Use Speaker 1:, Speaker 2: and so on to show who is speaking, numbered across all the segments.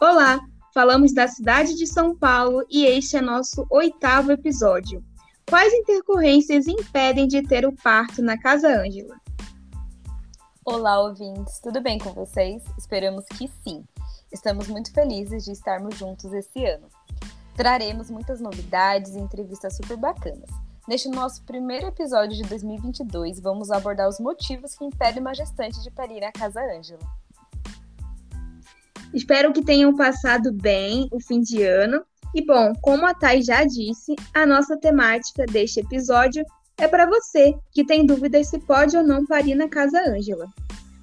Speaker 1: Olá, falamos da cidade de São Paulo e este é nosso oitavo episódio. Quais intercorrências impedem de ter o parto na Casa Ângela?
Speaker 2: Olá, ouvintes, tudo bem com vocês? Esperamos que sim. Estamos muito felizes de estarmos juntos esse ano. Traremos muitas novidades e entrevistas super bacanas. Neste nosso primeiro episódio de 2022, vamos abordar os motivos que impedem uma gestante de parir na Casa Ângela.
Speaker 1: Espero que tenham passado bem o fim de ano. E bom, como a Thay já disse, a nossa temática deste episódio é para você que tem dúvidas se pode ou não parir na Casa Ângela.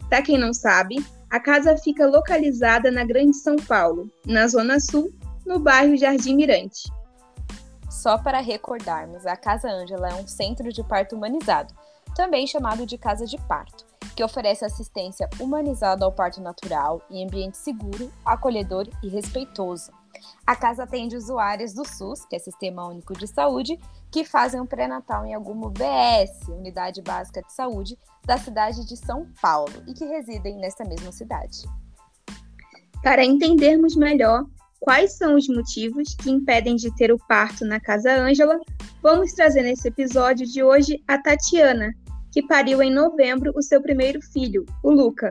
Speaker 1: Para quem não sabe, a casa fica localizada na Grande São Paulo, na Zona Sul, no bairro Jardim Mirante.
Speaker 2: Só para recordarmos, a Casa Ângela é um centro de parto humanizado, também chamado de casa de parto que oferece assistência humanizada ao parto natural em ambiente seguro, acolhedor e respeitoso. A casa atende usuários do SUS, que é Sistema Único de Saúde, que fazem um pré-natal em alguma UBS, Unidade Básica de Saúde, da cidade de São Paulo e que residem nessa mesma cidade.
Speaker 1: Para entendermos melhor quais são os motivos que impedem de ter o parto na Casa Ângela, vamos trazer nesse episódio de hoje a Tatiana, que pariu em novembro o seu primeiro filho, o Luca.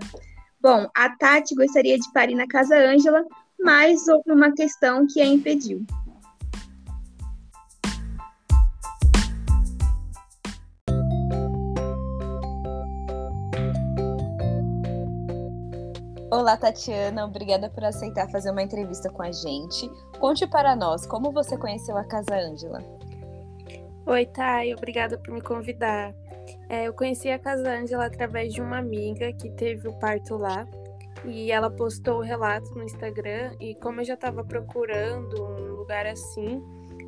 Speaker 1: Bom, a Tati gostaria de parir na Casa Ângela, mas houve uma questão que a impediu.
Speaker 2: Olá, Tatiana, obrigada por aceitar fazer uma entrevista com a gente. Conte para nós como você conheceu a Casa Ângela.
Speaker 3: Oi, Thay, obrigada por me convidar. É, eu conheci a Casa Ângela através de uma amiga que teve o parto lá. E ela postou o relato no Instagram. E como eu já estava procurando um lugar assim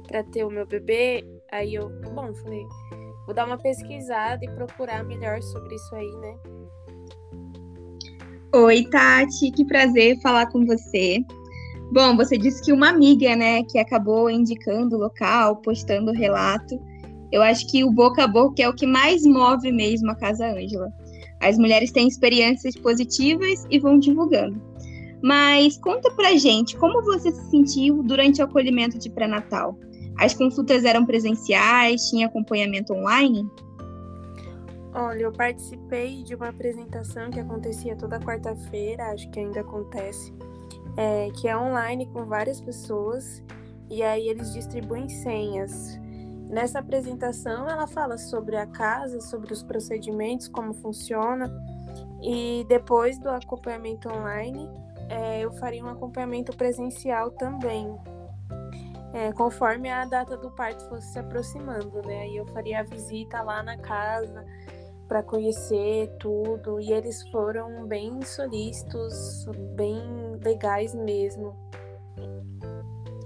Speaker 3: para ter o meu bebê, aí eu, bom, falei, vou dar uma pesquisada e procurar melhor sobre isso aí, né?
Speaker 1: Oi, Tati, que prazer falar com você. Bom, você disse que uma amiga, né, que acabou indicando o local, postando o relato. Eu acho que o boca a boca é o que mais move mesmo a Casa Ângela. As mulheres têm experiências positivas e vão divulgando. Mas conta pra gente, como você se sentiu durante o acolhimento de pré-natal? As consultas eram presenciais, tinha acompanhamento online?
Speaker 3: Olha, eu participei de uma apresentação que acontecia toda quarta-feira, acho que ainda acontece, é, que é online com várias pessoas, e aí eles distribuem senhas. Nessa apresentação, ela fala sobre a casa, sobre os procedimentos, como funciona, e depois do acompanhamento online, é, eu faria um acompanhamento presencial também, é, conforme a data do parto fosse se aproximando, né? Aí eu faria a visita lá na casa para conhecer tudo, e eles foram bem solícitos, bem legais mesmo.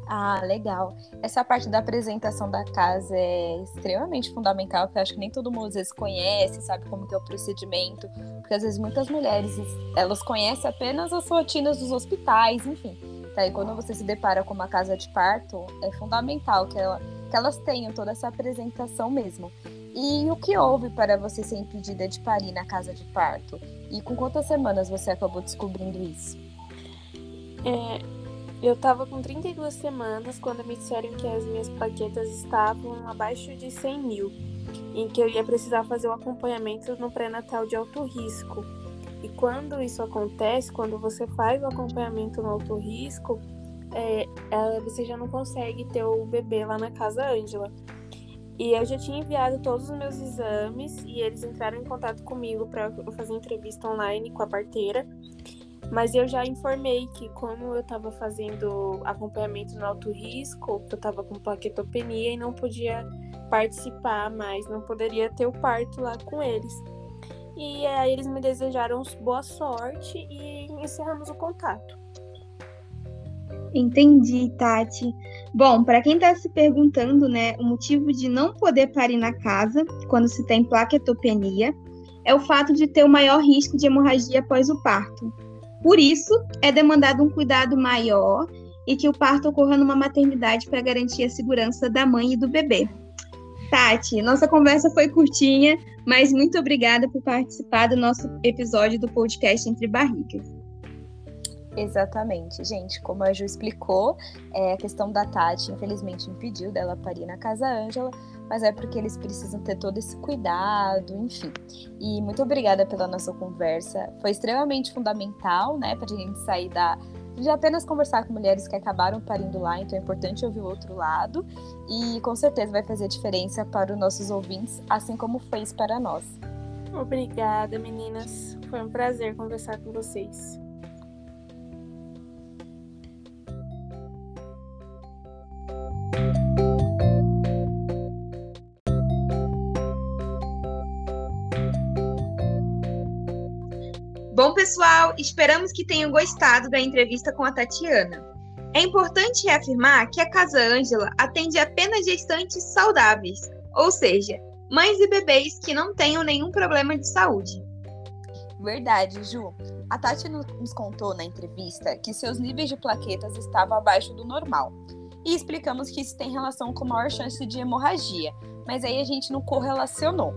Speaker 2: Ah, legal. Essa parte da apresentação da casa é extremamente fundamental, porque eu acho que nem todo mundo às vezes conhece, sabe como que é o procedimento, porque às vezes muitas mulheres, elas conhecem apenas as rotinas dos hospitais, enfim. Tá? E quando você se depara com uma casa de parto, é fundamental que, ela, que elas tenham toda essa apresentação mesmo. E o que houve para você ser impedida de parir na casa de parto? E com quantas semanas você acabou descobrindo isso?
Speaker 3: É, eu estava com 32 semanas quando me disseram que as minhas plaquetas estavam abaixo de 100 mil, em que eu ia precisar fazer o acompanhamento no pré-natal de alto risco. E quando isso acontece, quando você faz o acompanhamento no alto risco, é, é, você já não consegue ter o bebê lá na casa Ângela. E eu já tinha enviado todos os meus exames e eles entraram em contato comigo para fazer entrevista online com a parteira. Mas eu já informei que, como eu estava fazendo acompanhamento no alto risco, eu estava com plaquetopenia e não podia participar mais, não poderia ter o parto lá com eles. E aí eles me desejaram boa sorte e encerramos o contato.
Speaker 1: Entendi, Tati. Bom, para quem está se perguntando, né, o motivo de não poder parir na casa quando se tem plaquetopenia é o fato de ter o maior risco de hemorragia após o parto. Por isso, é demandado um cuidado maior e que o parto ocorra numa maternidade para garantir a segurança da mãe e do bebê. Tati, nossa conversa foi curtinha, mas muito obrigada por participar do nosso episódio do podcast Entre Barrigas.
Speaker 2: Exatamente, gente. Como a Ju explicou, é, a questão da Tati, infelizmente, impediu dela parir na casa Ângela, mas é porque eles precisam ter todo esse cuidado, enfim. E muito obrigada pela nossa conversa. Foi extremamente fundamental, né, para a gente sair da de apenas conversar com mulheres que acabaram parindo lá, então é importante ouvir o outro lado e com certeza vai fazer diferença para os nossos ouvintes, assim como fez para nós.
Speaker 3: Obrigada, meninas. Foi um prazer conversar com vocês.
Speaker 1: Bom, pessoal, esperamos que tenham gostado da entrevista com a Tatiana. É importante reafirmar que a Casa Ângela atende apenas gestantes saudáveis, ou seja, mães e bebês que não tenham nenhum problema de saúde.
Speaker 2: Verdade, Ju. A Tati nos contou na entrevista que seus níveis de plaquetas estavam abaixo do normal. E explicamos que isso tem relação com maior chance de hemorragia, mas aí a gente não correlacionou.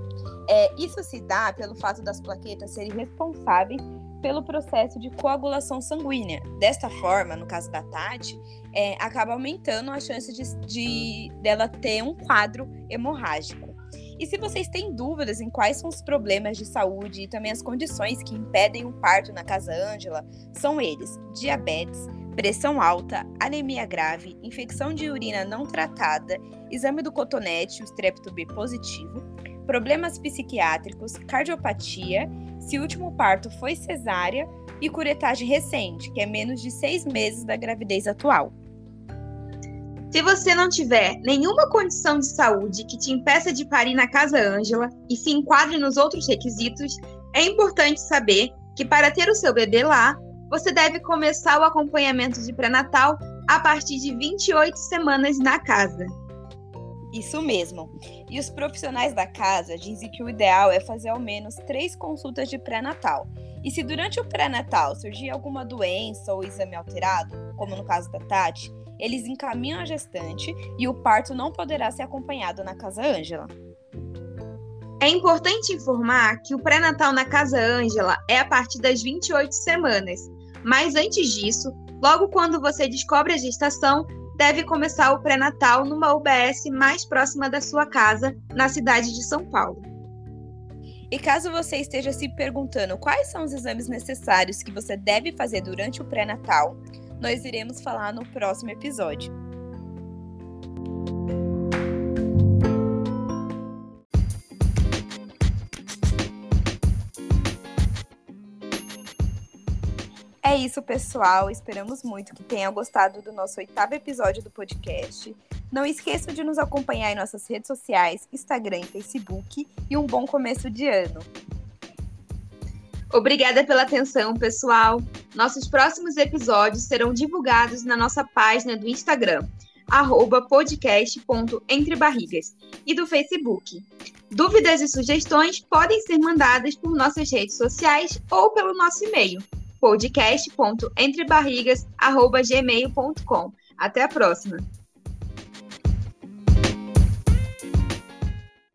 Speaker 2: É, isso se dá pelo fato das plaquetas serem responsáveis pelo processo de coagulação sanguínea. Desta forma, no caso da Tati, é, acaba aumentando a chance de, de dela ter um quadro hemorrágico. E se vocês têm dúvidas em quais são os problemas de saúde e também as condições que impedem o parto na Casa Ângela, são eles: diabetes, pressão alta, anemia grave, infecção de urina não tratada, exame do cotonete, o strepto B positivo, problemas psiquiátricos, cardiopatia, se o último parto foi cesárea e curetagem recente, que é menos de seis meses da gravidez atual.
Speaker 1: Se você não tiver nenhuma condição de saúde que te impeça de parir na Casa Ângela e se enquadre nos outros requisitos, é importante saber que para ter o seu bebê lá, você deve começar o acompanhamento de pré-natal a partir de 28 semanas na casa.
Speaker 2: Isso mesmo. E os profissionais da casa dizem que o ideal é fazer ao menos três consultas de pré-natal. E se durante o pré-natal surgir alguma doença ou exame alterado, como no caso da Tati, eles encaminham a gestante e o parto não poderá ser acompanhado na Casa Ângela.
Speaker 1: É importante informar que o pré-natal na Casa Ângela é a partir das 28 semanas, mas antes disso, logo quando você descobre a gestação, deve começar o pré-natal numa UBS mais próxima da sua casa, na cidade de São Paulo.
Speaker 2: E caso você esteja se perguntando quais são os exames necessários que você deve fazer durante o pré-natal, nós iremos falar no próximo episódio. É isso, pessoal. Esperamos muito que tenham gostado do nosso oitavo episódio do podcast. Não esqueça de nos acompanhar em nossas redes sociais, Instagram e Facebook. E um bom começo de ano.
Speaker 1: Obrigada pela atenção, pessoal. Nossos próximos episódios serão divulgados na nossa página do Instagram, podcast.entrebarrigas, e do Facebook. Dúvidas e sugestões podem ser mandadas por nossas redes sociais ou pelo nosso e-mail, podcast.entrebarrigas.gmail.com. Até a próxima!